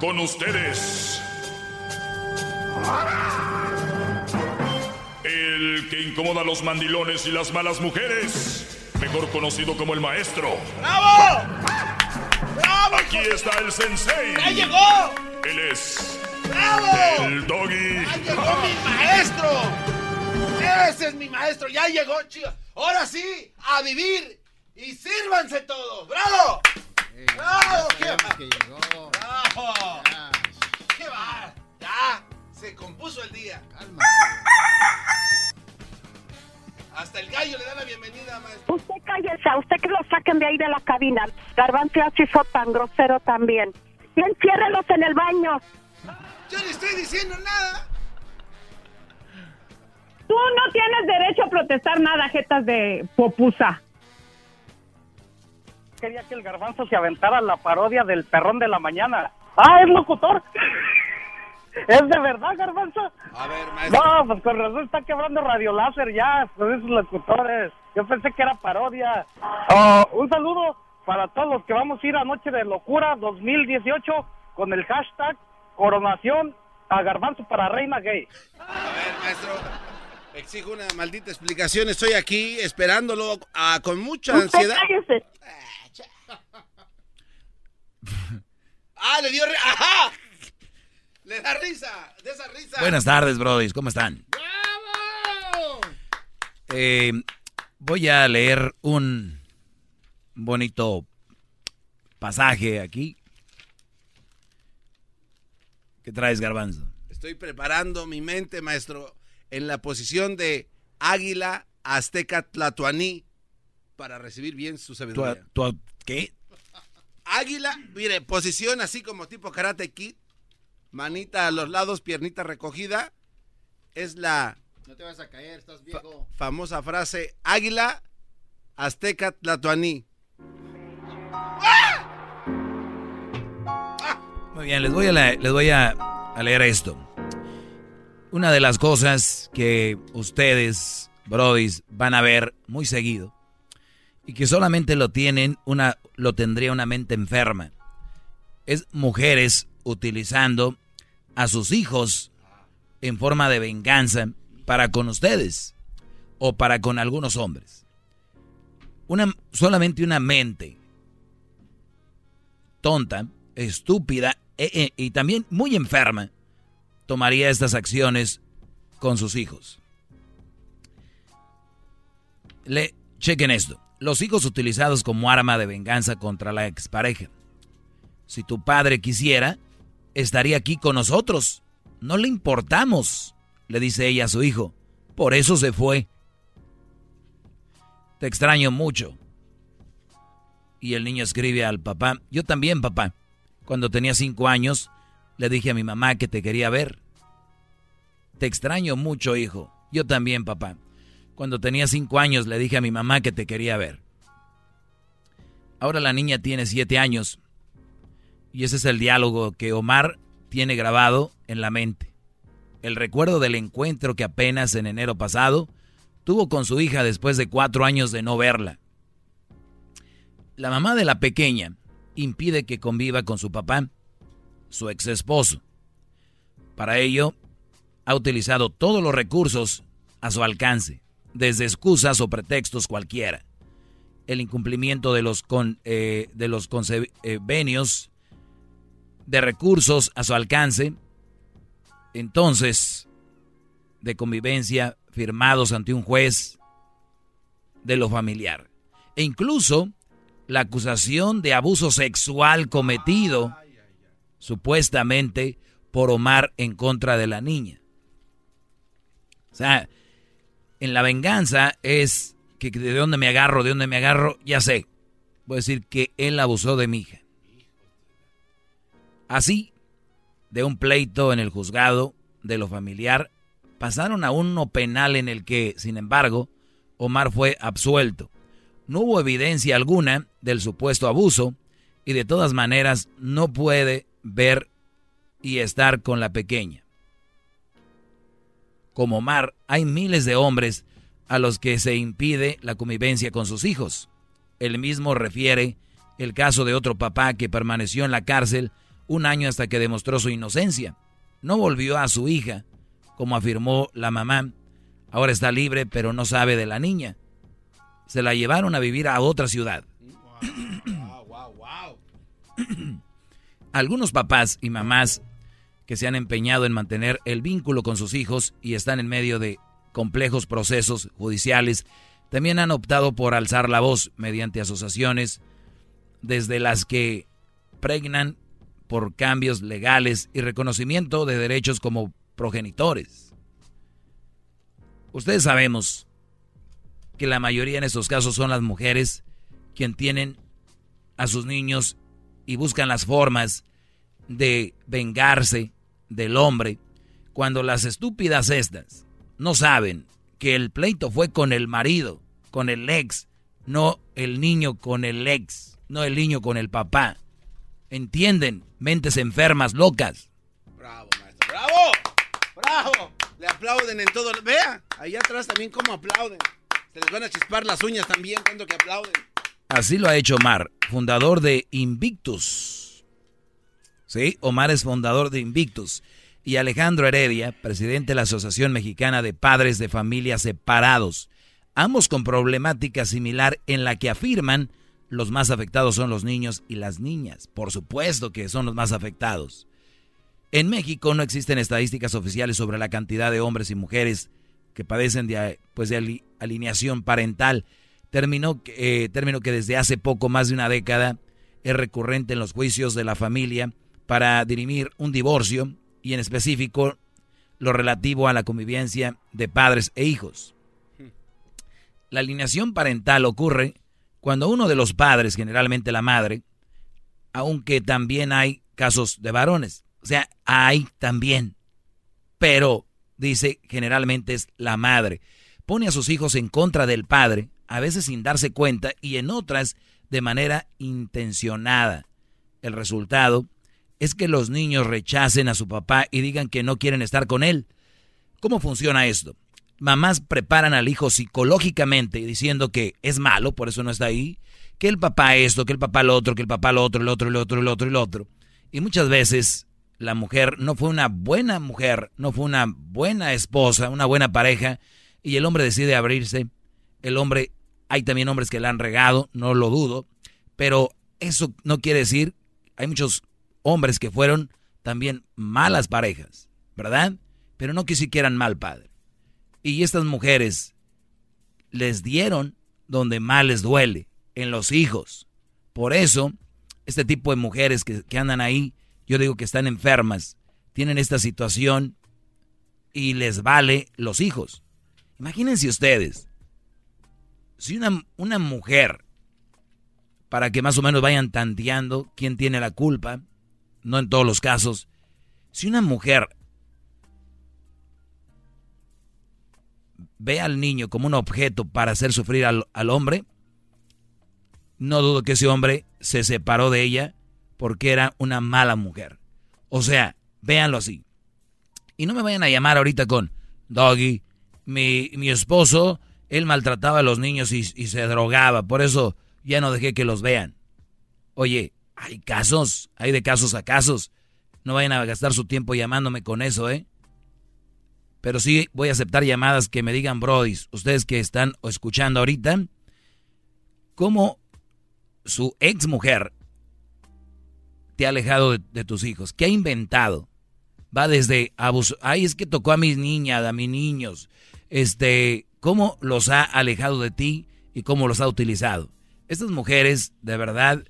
Con ustedes. El que incomoda a los mandilones y las malas mujeres. Mejor conocido como el maestro. ¡Bravo! ¡Bravo! Aquí está el sensei. ¡Ya llegó! Él es. ¡Bravo! El doggy. ¡Ya llegó mi maestro! ¡Ese es mi maestro! ¡Ya llegó, chicos! Ahora sí, a vivir y sírvanse todos. ¡Bravo! ¡Bravo! ¡Qué va! que llegó. ¡Bravo! Ya, ¡Qué va! Ya, se compuso el día. cálmate. Hasta el gallo le da la bienvenida, maestro. Usted cállese, a usted que lo saquen de ahí de la cabina. Garbanzo así fue tan grosero también. Y enciérrelos en el baño. Yo le estoy diciendo nada. Tú no tienes derecho a protestar nada, jetas de popusa. Quería que el garbanzo se aventara la parodia del perrón de la mañana. ¡Ah, es locutor! ¿Es de verdad, garbanzo? A ver, maestro. No, pues con razón está quebrando Radio Láser ya, con esos locutores. Yo pensé que era parodia. Oh, un saludo para todos los que vamos a ir a Noche de Locura 2018 con el hashtag coronación a garbanzo para reina gay. A ver, maestro. Exijo una maldita explicación. Estoy aquí esperándolo ah, con mucha Usted ansiedad. cállese. ¡Ah, le dio... ri- ¡Ajá! Le da risa, de esa risa. Buenas tardes, brodis. ¿Cómo están? ¡Bravo! Eh, voy a leer un bonito pasaje aquí. ¿Qué traes, Garbanzo? Estoy preparando mi mente, maestro, en la posición de águila azteca tlatoaní para recibir bien su ¿Tú, sabiduría. tú- qué? Águila, mire, posición así como tipo karate kid, manita a los lados, piernita recogida, es la No te vas a caer, estás fa- viejo. famosa frase águila azteca tlatoaní. Muy bien, les voy, a la- les voy a, a leer esto. Una de las cosas que ustedes, brodis, van a ver muy seguido y que solamente lo tienen una, lo tendría una mente enferma, es mujeres utilizando a sus hijos en forma de venganza para con ustedes o para con algunos hombres. Una, solamente una mente tonta, estúpida e- e- y también muy enferma tomaría estas acciones con sus hijos. Le chequen esto. Los hijos utilizados como arma de venganza contra la expareja. Si tu padre quisiera, estaría aquí con nosotros. No le importamos, le dice ella a su hijo. Por eso se fue. Te extraño mucho. Y el niño escribe al papá, yo también papá. Cuando tenía cinco años, le dije a mi mamá que te quería ver. Te extraño mucho, hijo. Yo también, papá. Cuando tenía cinco años, le dije a mi mamá que te quería ver. Ahora la niña tiene siete años. Y ese es el diálogo que Omar tiene grabado en la mente. El recuerdo del encuentro que apenas en enero pasado tuvo con su hija después de cuatro años de no verla. La mamá de la pequeña impide que conviva con su papá, su ex esposo. Para ello, ha utilizado todos los recursos a su alcance, desde excusas o pretextos cualquiera. El incumplimiento de los, con, eh, de los convenios de recursos a su alcance, entonces, de convivencia firmados ante un juez de lo familiar. E incluso la acusación de abuso sexual cometido supuestamente por Omar en contra de la niña. O sea, en la venganza es que de dónde me agarro, de dónde me agarro, ya sé. Voy a decir que él abusó de mi hija. Así, de un pleito en el juzgado de lo familiar, pasaron a uno penal en el que, sin embargo, Omar fue absuelto. No hubo evidencia alguna del supuesto abuso y de todas maneras no puede ver y estar con la pequeña. Como Omar, hay miles de hombres a los que se impide la convivencia con sus hijos. El mismo refiere el caso de otro papá que permaneció en la cárcel un año hasta que demostró su inocencia. No volvió a su hija, como afirmó la mamá. Ahora está libre, pero no sabe de la niña. Se la llevaron a vivir a otra ciudad. Algunos papás y mamás que se han empeñado en mantener el vínculo con sus hijos y están en medio de complejos procesos judiciales, también han optado por alzar la voz mediante asociaciones, desde las que pregnan por cambios legales y reconocimiento de derechos como progenitores. Ustedes sabemos que la mayoría en estos casos son las mujeres quien tienen a sus niños y buscan las formas de vengarse del hombre cuando las estúpidas estas no saben que el pleito fue con el marido, con el ex, no el niño con el ex, no el niño con el papá. ¿Entienden? Mentes enfermas, locas. Bravo, maestro. Bravo. Bravo. Le aplauden en todo. Vea, ahí atrás también cómo aplauden. Se les van a chispar las uñas también cuando que aplauden. Así lo ha hecho Omar, fundador de Invictus. Sí, Omar es fundador de Invictus. Y Alejandro Heredia, presidente de la Asociación Mexicana de Padres de Familias Separados. Ambos con problemática similar en la que afirman los más afectados son los niños y las niñas. Por supuesto que son los más afectados. En México no existen estadísticas oficiales sobre la cantidad de hombres y mujeres que padecen de, pues, de alineación parental. Terminó, eh, término que desde hace poco más de una década es recurrente en los juicios de la familia para dirimir un divorcio y en específico lo relativo a la convivencia de padres e hijos. La alineación parental ocurre cuando uno de los padres, generalmente la madre, aunque también hay casos de varones, o sea, hay también, pero dice generalmente es la madre, pone a sus hijos en contra del padre, a veces sin darse cuenta y en otras de manera intencionada. El resultado es que los niños rechacen a su papá y digan que no quieren estar con él. ¿Cómo funciona esto? mamás preparan al hijo psicológicamente diciendo que es malo, por eso no está ahí, que el papá esto, que el papá lo otro, que el papá lo otro, el otro, el otro, el otro, el otro. Y muchas veces la mujer no fue una buena mujer, no fue una buena esposa, una buena pareja, y el hombre decide abrirse. El hombre, hay también hombres que la han regado, no lo dudo, pero eso no quiere decir, hay muchos hombres que fueron también malas parejas, ¿verdad? Pero no que siquiera mal padre. Y estas mujeres les dieron donde más les duele, en los hijos. Por eso, este tipo de mujeres que, andan ahí, yo digo que están enfermas, tienen esta situación y les vale los hijos. Imagínense ustedes, si una, una mujer, para que más o menos vayan tanteando quién tiene la culpa, no en todos los casos, si una mujer ve al niño como un objeto para hacer sufrir al, hombre, no dudo que ese hombre se separó de ella porque era una mala mujer. O sea, véanlo así. Y no me vayan a llamar ahorita con, Doggy, mi, mi esposo, él maltrataba a los niños y, se drogaba, por eso ya no dejé que los vean. Oye, hay casos, hay de casos a casos. No vayan a gastar su tiempo llamándome con eso, ¿eh? Pero sí voy a aceptar llamadas que me digan, Brodis, ustedes que están escuchando ahorita, cómo su ex mujer te ha alejado de, de tus hijos. ¿Qué ha inventado? Va desde abuso. Ay, es que tocó a mis niñas, a mis niños. Este, cómo los ha alejado de ti y cómo los ha utilizado. Estas mujeres, de verdad,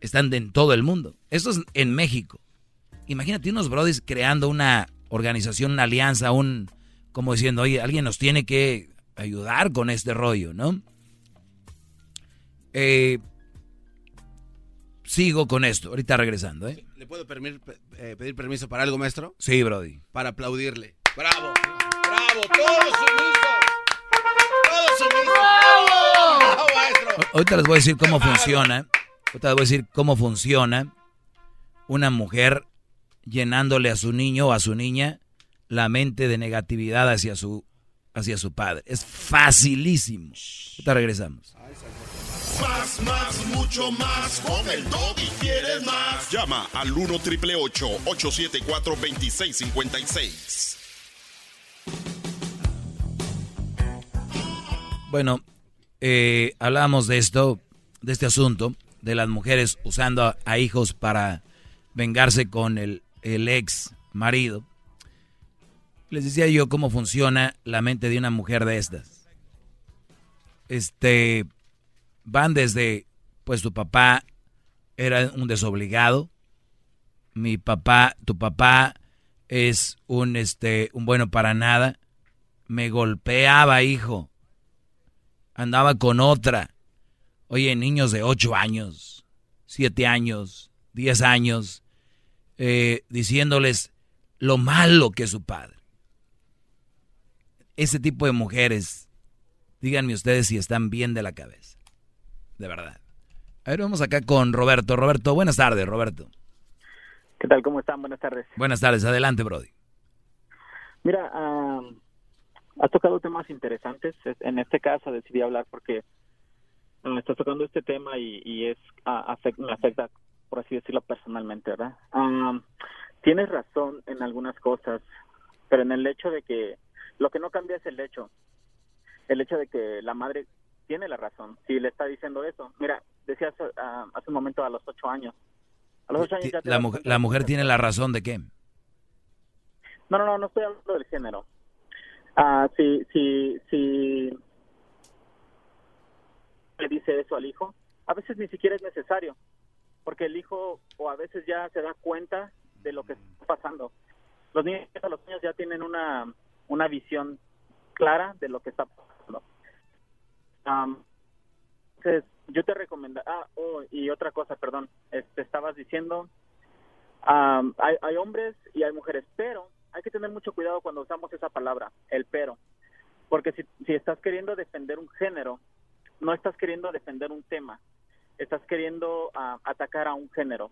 están en todo el mundo. Esto es en México. Imagínate unos brodis creando una organización, una alianza, un como diciendo, oye, alguien nos tiene que ayudar con este rollo, ¿no? Eh, sigo con esto, ahorita regresando, ¿eh? ¿Le puedo eh, pedir permiso para algo, maestro? Sí, Brody. Para aplaudirle. ¡Bravo! ¡Bravo! ¡Todos sumisos! ¡Todos sumisos! ¡Bravo! ¡Bravo, maestro! Ahorita les voy a decir cómo funciona. Ahorita les voy a decir cómo funciona una mujer llenándole a su niño o a su niña la mente de negatividad hacia su, hacia su padre. Es facilísimo. Ahorita regresamos. Más, más, mucho más. Con el y quieres más. Llama al 1 triple 874 2656. Bueno, eh, hablamos de esto, de este asunto, de las mujeres usando a hijos para vengarse con el el ex marido, les decía yo cómo funciona la mente de una mujer de estas. Este, van desde, pues tu papá era un desobligado, mi papá, tu papá es un, este, un bueno para nada, me golpeaba, hijo, andaba con otra. Oye, niños de 8 años, 7 años, 10 años, eh, diciéndoles lo malo que es su padre. Ese tipo de mujeres, díganme ustedes si están bien de la cabeza. De verdad. A ver, vamos acá con Roberto. Roberto, buenas tardes, Roberto. ¿Qué tal? ¿Cómo están? Buenas tardes. Buenas tardes, adelante, Brody. Mira, has tocado temas interesantes. En este caso decidí hablar porque me estás tocando este tema y, es me afecta por así decirlo personalmente, ¿verdad? tienes razón en algunas cosas, pero en el hecho de que lo que no cambia es el hecho, el hecho de que la madre tiene la razón, si le está diciendo eso. Mira, decías ah, hace un momento a los ocho años. A los ocho años ya la, mujer, la mujer tiene la razón de qué? No, no, no, no estoy hablando del género. Ah, si, si, si le dice eso al hijo, a veces ni siquiera es necesario porque el hijo o a veces ya se da cuenta de lo que está pasando. Los niños, los niños ya tienen una, una visión clara de lo que está pasando. entonces, yo te recomiendo, ah, oh, y otra cosa, perdón, este, estabas diciendo, hay, hay hombres y hay mujeres, pero hay que tener mucho cuidado cuando usamos esa palabra, el pero, porque si, si estás queriendo defender un género, no estás queriendo defender un tema, estás queriendo ah, atacar a un género,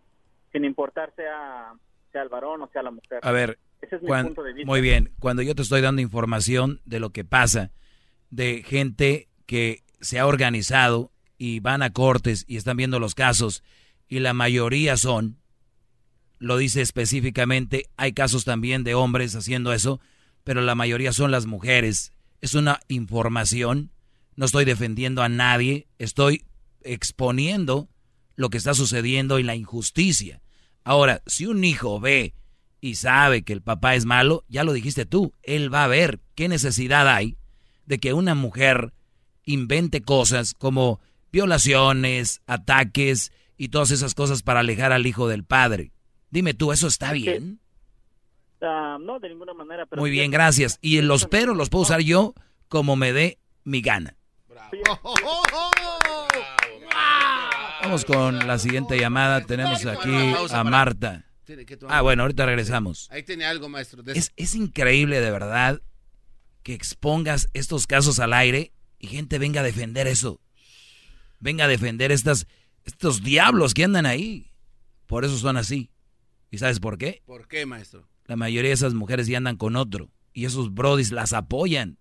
sin importar sea, sea el varón o sea la mujer. A ver, Ese es mi punto de vista. muy bien, cuando yo te estoy dando información de lo que pasa, de gente que se ha organizado y van a cortes y están viendo los casos y la mayoría son, lo dice específicamente, hay casos también de hombres haciendo eso, pero la mayoría son las mujeres. Es una información, no estoy defendiendo a nadie, estoy exponiendo lo que está sucediendo y la injusticia. Ahora, si un hijo ve y sabe que el papá es malo, ya lo dijiste tú, él va a ver qué necesidad hay de que una mujer invente cosas como violaciones, ataques y todas esas cosas para alejar al hijo del padre. Dime tú, ¿eso está bien? Ah, no, de ninguna manera. Muy bien, gracias. Y los pero los puedo usar yo como me dé mi gana. Vamos con la siguiente llamada. Tenemos aquí a Marta. Ah, bueno, ahorita regresamos. Ahí tiene algo, maestro. Es, es increíble, de verdad, que expongas estos casos al aire y gente venga a defender eso. Venga a defender estas, estos diablos que andan ahí. Por eso son así. ¿Y sabes por qué? ¿Por qué, maestro? La mayoría de esas mujeres ya andan con otro. Y esos brodis las apoyan.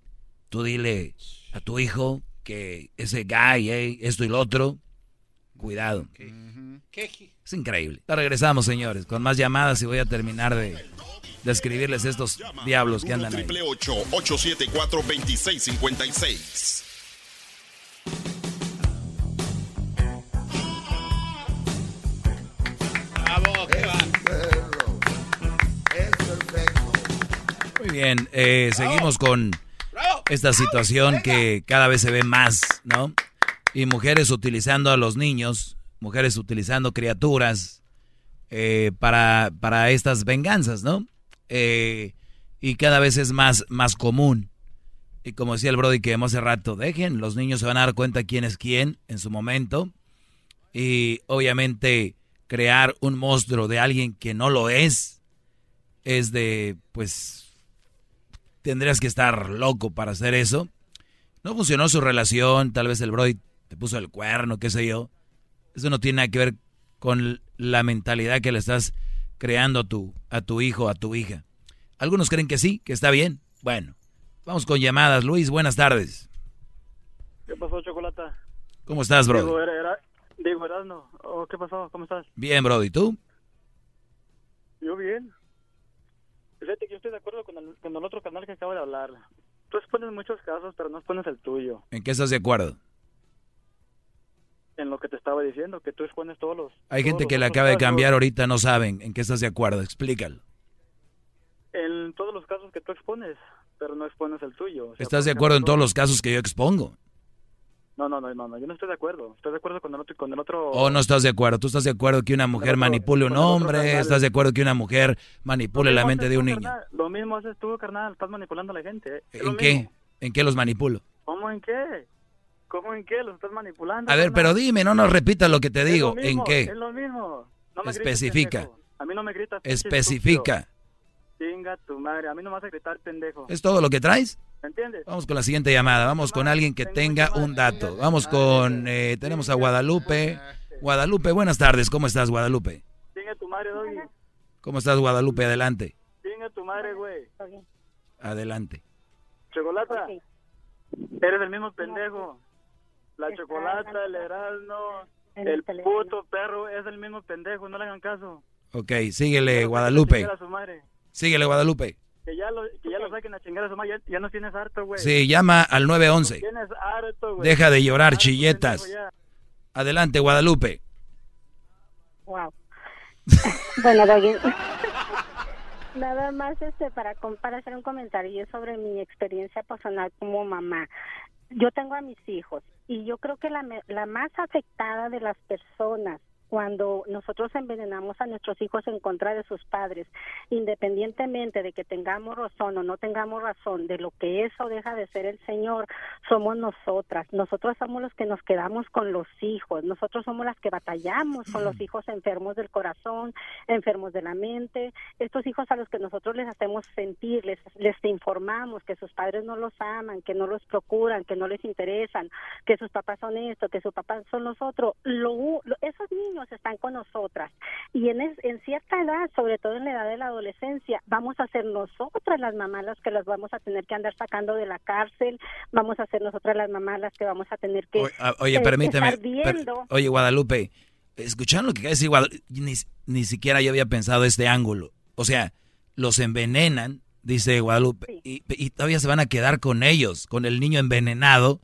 Tú dile a tu hijo que ese guy, esto y lo otro Cuidado. Es increíble. Ya regresamos, señores, con más llamadas y voy a terminar de describirles estos diablos que andan ahí. 874 2656 bien, eh, seguimos con esta situación que cada vez se ve más, ¿no? Y mujeres utilizando a los niños, mujeres utilizando criaturas eh, para, para estas venganzas, ¿no? Eh, y cada vez es más, más común. Y como decía el Brody que hace rato, dejen, los niños se van a dar cuenta quién es quién en su momento. Y obviamente crear un monstruo de alguien que no lo es, es de, pues, tendrías que estar loco para hacer eso. No funcionó su relación, tal vez el Brody te puso el cuerno, qué sé yo. Eso no tiene nada que ver con la mentalidad que le estás creando a tu, a tu hijo, a tu hija. Algunos creen que sí, que está bien. Bueno, vamos con llamadas. Luis, buenas tardes. ¿Qué pasó, Chocolata? ¿Cómo estás, bro? Digo, era, era, digo Erasno. Oh, ¿Qué pasó? ¿Cómo estás? Bien, bro. ¿Y tú? Yo bien. Fíjate que yo estoy de acuerdo con el, con el otro canal que acabo de hablar. Tú expones muchos casos, pero no expones el tuyo. ¿En qué estás de acuerdo? En lo que te estaba diciendo, que tú expones todos los... Hay todos gente los que le acaba de casos. cambiar ahorita, no saben en qué estás de acuerdo. Explícalo. En todos los casos que tú expones, pero no expones el tuyo. O sea, ¿Estás de acuerdo en todos los casos que yo expongo? No, no, no, no, yo no estoy de acuerdo. Estoy de acuerdo con el otro... Con el otro... ¿O no estás de acuerdo? ¿Tú estás de acuerdo que una mujer manipule un otro hombre? ¿Estás de acuerdo que una mujer manipule la mente de tú, un niño? carnal. Lo mismo haces tú, carnal. Estás manipulando a la gente. ¿eh? Es ¿En mismo. qué? ¿En qué los manipulo? ¿Cómo en qué? ¿Cómo en qué? Los estás manipulando. A ver, carnal. pero dime, no nos repitas lo que te digo. ¿En qué? Es lo mismo. No me Especifica. A mí no me gritas. Especifica. estúpido. Chinga tu madre. A mí no me vas a gritar, pendejo. ¿Es todo lo que traes? ¿Me entiendes? Vamos con la siguiente llamada. Vamos con alguien que tenga un dato. Vamos con... eh, tenemos a Guadalupe. Guadalupe, buenas tardes. ¿Cómo estás, Guadalupe? Tu madre, Doggy. ¿Cómo estás, Guadalupe? Adelante. Chinga tu madre, güey. Adelante. Chocolata. Eres el mismo pendejo. La chocolata, el Erasmo, en el puto perro es el mismo pendejo. No le hagan caso. Ok, síguele, Guadalupe. Síguele, Guadalupe. Que ya lo, que ya lo saquen a chingar a su madre. Ya, ya nos tienes harto, güey. Sí, llama al 911. Tienes harto, güey. Deja de llorar, Harto, chilletas. Adelante, Guadalupe. Wow. bueno. Nada más este para, com- para hacer un comentario sobre mi experiencia personal como mamá. Yo tengo a mis hijos y yo creo que la, me- la más afectada de las personas cuando nosotros envenenamos a nuestros hijos en contra de sus padres, independientemente de que tengamos razón o no tengamos razón de lo que es o deja de ser el Señor, somos nosotras. Nosotros somos los que nos quedamos con los hijos. Nosotros somos las que batallamos con los hijos enfermos del corazón, enfermos de la mente. Estos hijos a los que nosotros les hacemos sentir, les, les informamos que sus padres no los aman, que no los procuran, que no les interesan, que sus papás son esto, que sus papás son los otros. Lo, lo- esos niños están con nosotras y en, es- en cierta edad, sobre todo en la edad de la adolescencia, vamos a ser nosotras las mamás las que las vamos a tener que andar sacando de la cárcel, vamos a ser nosotras las mamás las que vamos a tener que Oye, eh, permíteme. estar per- viendo. oye, Guadalupe, escucharon lo que decir Guadalupe. Ni, ni siquiera yo había pensado este ángulo. O sea, los envenenan, dice Guadalupe, y, y todavía se van a quedar con ellos, con el niño envenenado.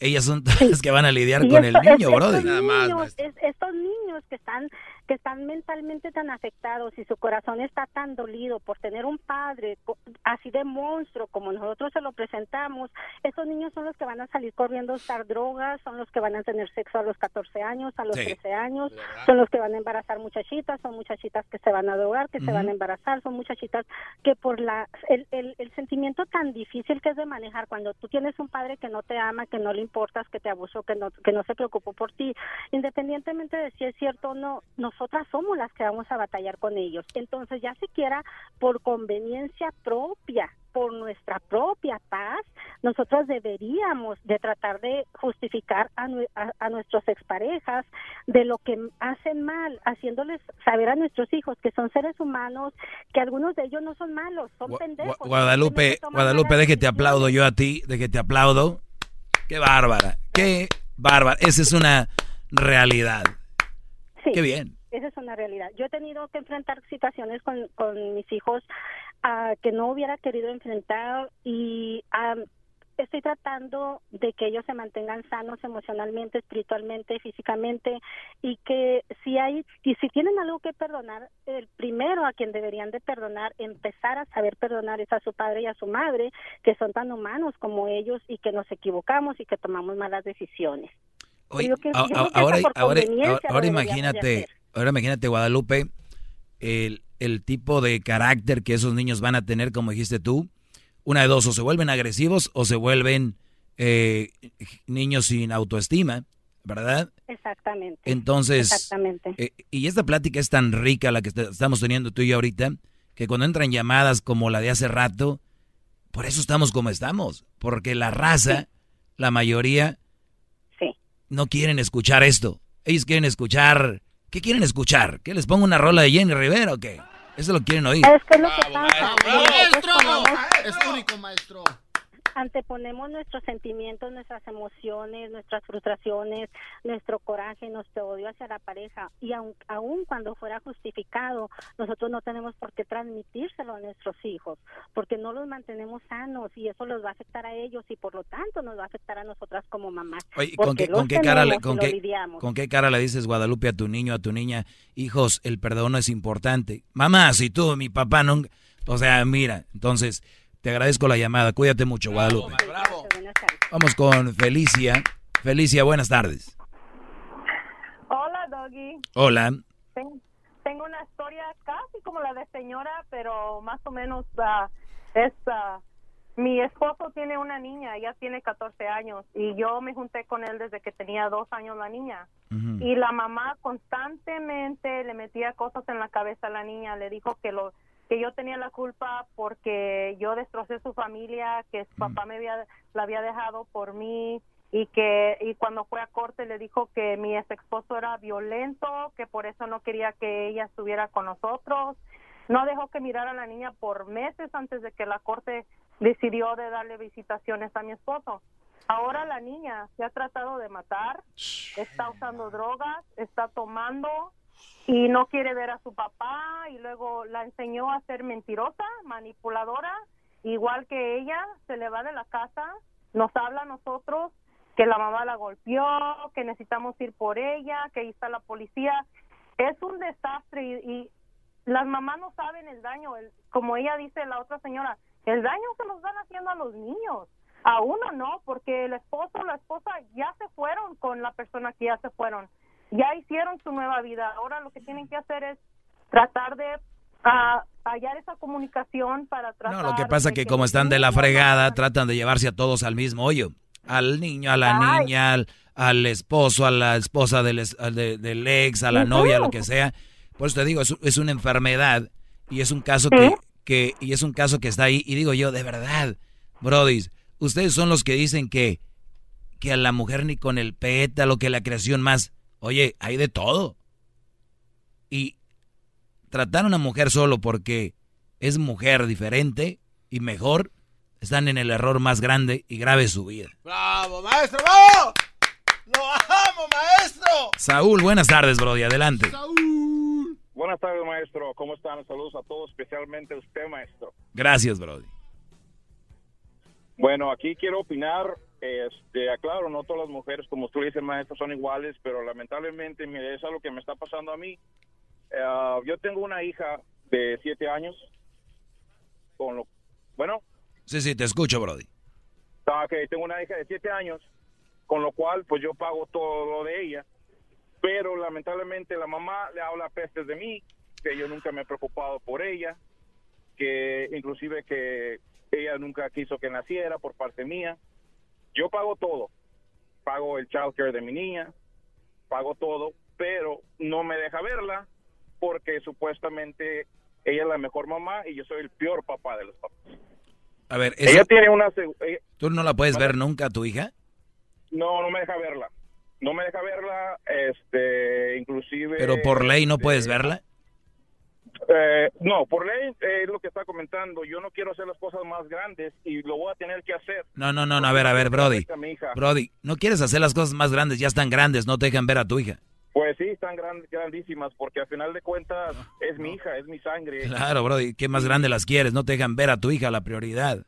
Ellas son las que van a lidiar con el esto- es- niño, brother. Estos niños, es- estos niños que están que están mentalmente tan afectados y su corazón está tan dolido por tener un padre así de monstruo como nosotros se lo presentamos, estos niños son los que van a salir corriendo a usar drogas, son los que van a tener sexo a los 14 años, a los Sí. 13 años, son los que van a embarazar muchachitas, son muchachitas que se van a drogar, que se van a embarazar, son muchachitas que por la el, el, el sentimiento tan difícil que es de manejar cuando tú tienes un padre que no te ama, que no le importas, que te abusó, que no que no se preocupó por ti, independientemente de si es cierto o no, nosotras somos las que vamos a batallar con ellos. Entonces, ya siquiera por conveniencia propia, por nuestra propia paz, nosotros deberíamos de tratar de justificar a, a- a nuestros exparejas de lo que hacen mal, haciéndoles saber a nuestros hijos que son seres humanos, que algunos de ellos no son malos, son pendejos. Gua- Guadalupe, Guadalupe, de que te aplaudo yo a ti, de que te aplaudo. Qué bárbara, qué bárbara. Esa es una realidad. Sí. Qué bien. Esa es una realidad. Yo he tenido que enfrentar situaciones con, con mis hijos ah, que no hubiera querido enfrentar y ah, estoy tratando de que ellos se mantengan sanos emocionalmente, espiritualmente, físicamente y que si hay y si tienen algo que perdonar, el primero a quien deberían de perdonar, empezar a saber perdonar es a su padre y a su madre, que son tan humanos como ellos y que nos equivocamos y que tomamos malas decisiones. Oye, que- a- a- ahora, ahora, ahora- imagínate, ahora imagínate Guadalupe, el, el tipo de carácter que esos niños van a tener, como dijiste tú, una de dos, o se vuelven agresivos o se vuelven eh, niños sin autoestima, ¿verdad? Exactamente. Entonces, Exactamente. eh, y esta plática es tan rica la que est- estamos teniendo tú y yo ahorita, que cuando entran llamadas como la de hace rato, por eso estamos como estamos, porque la raza, la mayoría, no quieren escuchar esto. Ellos quieren escuchar, ¿qué quieren escuchar? ¿Que les ponga una rola de Jenny Rivera o qué? Eso lo quieren oír. Es que es lo que pasa. ¡Maestro! Es único, maestro. Anteponemos nuestros sentimientos, nuestras emociones, nuestras frustraciones, nuestro coraje, nuestro odio hacia la pareja y aun, aun cuando fuera justificado, nosotros no tenemos por qué transmitírselo a nuestros hijos, porque no los mantenemos sanos y eso los va a afectar a ellos y por lo tanto nos va a afectar a nosotras como mamás. Oye, ¿con qué, con qué cara le, tenemos y con lo qué, lidiamos. con qué cara le dices Guadalupe a tu niño, a tu niña, hijos, el perdón es importante? Mamá, si tú, mi papá nunca, o sea, mira, entonces te agradezco la llamada, cuídate mucho, Guadalupe. Vamos con Felicia. Felicia, buenas tardes. Hola, Doggy. Hola. Ten- Tengo una historia casi como la de señora, pero más o menos ah, es... ah, mi esposo tiene una niña, ella tiene 14 años, y yo me junté con él desde que tenía dos años la niña. Y la mamá constantemente le metía cosas en la cabeza a la niña, le dijo que lo que yo tenía la culpa porque yo destrocé su familia, que su papá me había la había dejado por mí y que y cuando fue a corte le dijo que mi ex esposo era violento, que por eso no quería que ella estuviera con nosotros. No dejó que mirara a la niña por meses antes de que la corte decidió de darle visitaciones a mi esposo. Ahora la niña se ha tratado de matar, está usando drogas, está tomando y no quiere ver a su papá y luego la enseñó a ser mentirosa, manipuladora, igual que ella, se le va de la casa, nos habla a nosotros que la mamá la golpeó, que necesitamos ir por ella, que ahí está la policía. Es un desastre y, y las mamás no saben el daño, el- como ella dice la otra señora, el daño que nos van haciendo a los niños. A uno no, porque el esposo o la esposa ya se fueron con la persona que ya se fueron. Ya hicieron su nueva vida. Ahora lo que tienen que hacer es tratar de ah, hallar esa comunicación para tratar No, lo que pasa de que como están de la fregada, tratan de llevarse a todos al mismo hoyo. Al niño, a la Ay. niña, al, al esposo, a la esposa del, es- al de- del ex, a la Ujú. novia, lo que sea. Por eso te digo, es, es una enfermedad y es un caso que, que, y es un caso que está ahí. Y digo yo, de verdad, Brody, ustedes son los que dicen que, que a la mujer ni con el pétalo, que la creación más. Oye, hay de todo. Y tratar a una mujer solo porque es mujer diferente y mejor, están en el error más grande y grave de su vida. ¡Bravo, maestro! ¡Bravo! ¡Lo amo, maestro! Saúl, buenas tardes, Brody, adelante. Buenas tardes, maestro. ¿Cómo están? Saludos a todos, especialmente a usted, maestro. Gracias, Brody. Bueno, aquí quiero opinar. Este, aclaro, no todas las mujeres, como tú dices, maestro, son iguales, pero lamentablemente, mire, es algo que me está pasando a mí. Eh, yo tengo una hija de siete años. Con lo, bueno, Sí, sí, te escucho, Brody. Ah, ok, tengo una hija de siete años, con lo cual pues yo pago todo lo de ella, pero lamentablemente la mamá le habla pestes de mí, que yo nunca me he preocupado por ella, que inclusive que ella nunca quiso que naciera por parte mía. Yo pago todo, pago el child care de mi niña, pago todo, pero no me deja verla porque supuestamente ella es la mejor mamá y yo soy el peor papá de los papás. A ver, eso- Ella tiene una... ella- ¿tú no la puedes ver nunca a tu hija? No, no me deja verla. No me deja verla, este, inclusive... Pero por ley no puedes este, verla. Eh, no, por ley eh, es lo que está comentando. Yo no quiero hacer las cosas más grandes y lo voy a tener que hacer. No, no, no, no a ver, a ver, Brody. Brody, no quieres hacer las cosas más grandes, ya están grandes, no te dejan ver a tu hija. Pues sí, están grandísimas, porque al final de cuentas es mi hija, es mi sangre. Claro, Brody, ¿qué más grande las quieres? No te dejan ver a tu hija, la prioridad.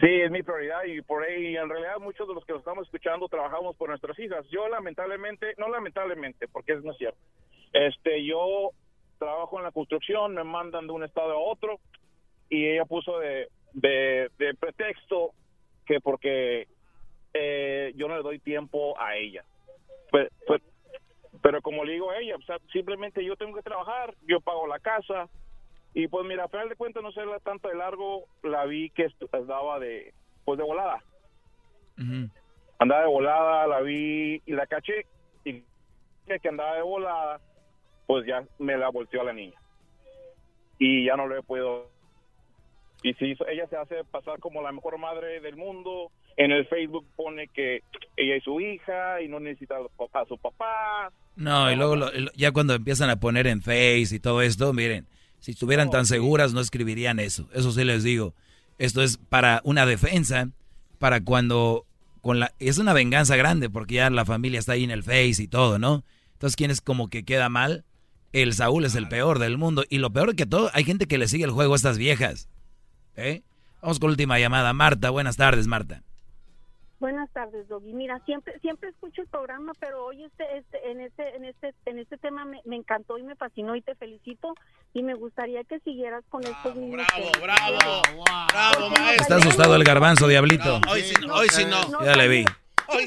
Sí, es mi prioridad y por ahí, en realidad muchos de los que lo estamos escuchando trabajamos por nuestras hijas. Yo lamentablemente, no lamentablemente, porque es no es cierto. Este, yo trabajo en la construcción, me mandan de un estado a otro y ella puso de, de, pretexto que porque eh, yo no le doy tiempo a ella. Pues, pues, pero como le digo a ella, simplemente yo tengo que trabajar, yo pago la casa. Y pues mira, a final de cuentas, no sé tanto de largo, la vi que andaba de, pues de volada. Andaba de volada, la vi y la caché. Y que andaba de volada, pues ya me la volteó a la niña. Y ya no le puedo. Y si ella se hace pasar como la mejor madre del mundo, en el Facebook pone que ella es su hija y no necesita a su papá. No, y luego ya cuando empiezan a poner en Face y todo esto, miren, si estuvieran tan seguras no escribirían eso. Eso sí les digo. Esto es para una defensa, para cuando con la es una venganza grande porque ya la familia está ahí en el Face y todo, ¿no? Entonces, ¿quién es como que queda mal? El Saúl es el peor del mundo y lo peor que todo, hay gente que le sigue el juego a estas viejas. ¿Eh? Vamos con la última llamada. Marta, buenas tardes, Marta. Buenas tardes, Doggy. Mira, siempre siempre escucho el programa, pero hoy este, este en este en este en este tema me, encantó y me fascinó y te felicito y me gustaría que siguieras con estos niños. Bravo, bravo, bravo, maestro. Está asustado el garbanzo, diablito. hoy sí no, hoy sí no. Ya le vi.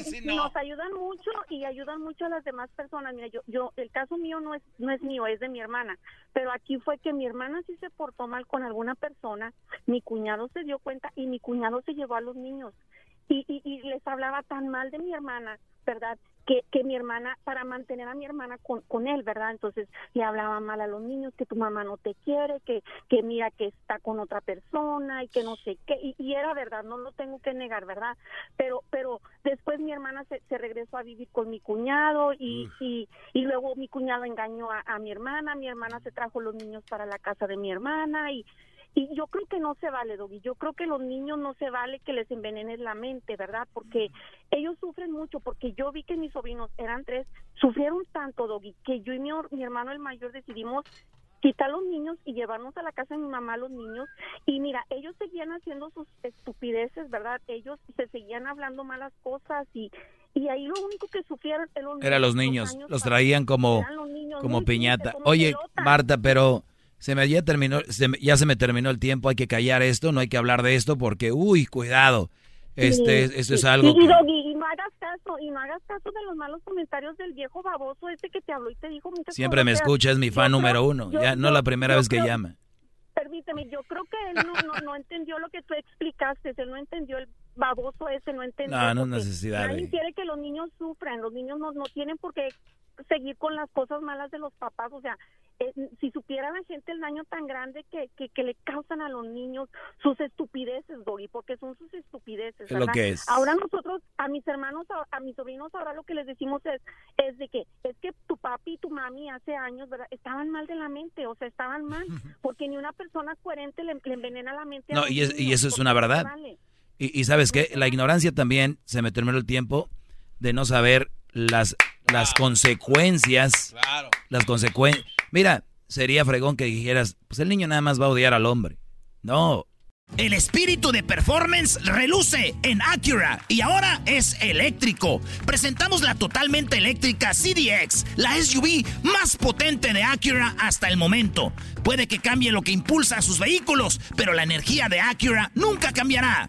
Sí no. Nos ayudan mucho y ayudan mucho a las demás personas. Mira, yo, yo, el caso mío no es, no es mío, es de mi hermana. Pero aquí fue que mi hermana sí se portó mal con alguna persona, mi cuñado se dio cuenta y mi cuñado se llevó a los niños y, y, les hablaba tan mal de mi hermana, ¿verdad? Que, que mi hermana, para mantener a mi hermana con, con él, ¿verdad? Entonces le hablaba mal a los niños, que tu mamá no te quiere, que, que mira que está con otra persona y que no sé qué. Y, era verdad, no lo tengo que negar, ¿verdad? Pero, pero después mi hermana se, se regresó a vivir con mi cuñado y, y, y, luego mi cuñado engañó a, a mi hermana, mi hermana se trajo los niños para la casa de mi hermana y y yo creo que no se vale, Doggy. Yo creo que los niños no se vale que les envenenen la mente, ¿verdad? Porque ellos sufren mucho, porque yo vi que mis sobrinos eran tres, sufrieron tanto, Doggy, que yo y mi, mi hermano el mayor decidimos quitar a los niños y llevarnos a la casa de mi mamá a los niños. Y mira, ellos seguían haciendo sus estupideces, ¿verdad? Ellos se seguían hablando malas cosas y, y ahí lo único que sufrieron eran los niños. Los, traían como, como piñata. Oye, Marta, pero se me ya terminó, ya se me terminó el tiempo, hay que callar esto, no hay que hablar de esto porque, uy, cuidado. Este, esto es algo. Y, y, no hagas caso, y no hagas caso de los malos comentarios del viejo baboso este que te habló y te dijo Siempre me escucha, es mi fan número uno, ya no la primera vez que llama. Permíteme, yo creo que él no, no, entendió lo que tú explicaste, él no entendió el baboso ese, no entendió. No, no necesidad. Nadie quiere que los niños sufran, los niños no, no tienen por qué seguir con las cosas malas de los papás, o sea, eh, si supiera la gente el daño tan grande que, que, le causan a los niños sus estupideces, Doggy, porque son sus estupideces. Lo que es. Ahora nosotros, a mis hermanos, a, mis sobrinos, ahora lo que les decimos es, es de que, es que tu papi y tu mami hace años, ¿verdad? Estaban mal de la mente, o sea, estaban mal, porque ni una persona coherente le, envenena la mente. No, y, y, eso es una verdad. Y, y sabes que la ignorancia también, se me terminó el tiempo de no saber las, las consecuencias. Claro. Las consecuencias. Mira, sería fregón que dijeras, pues el niño nada más va a odiar al hombre. No. El espíritu de performance reluce en Acura y ahora es eléctrico. Presentamos la totalmente eléctrica CDX, la SUV más potente de Acura hasta el momento. Puede que cambie lo que impulsa a sus vehículos, pero la energía de Acura nunca cambiará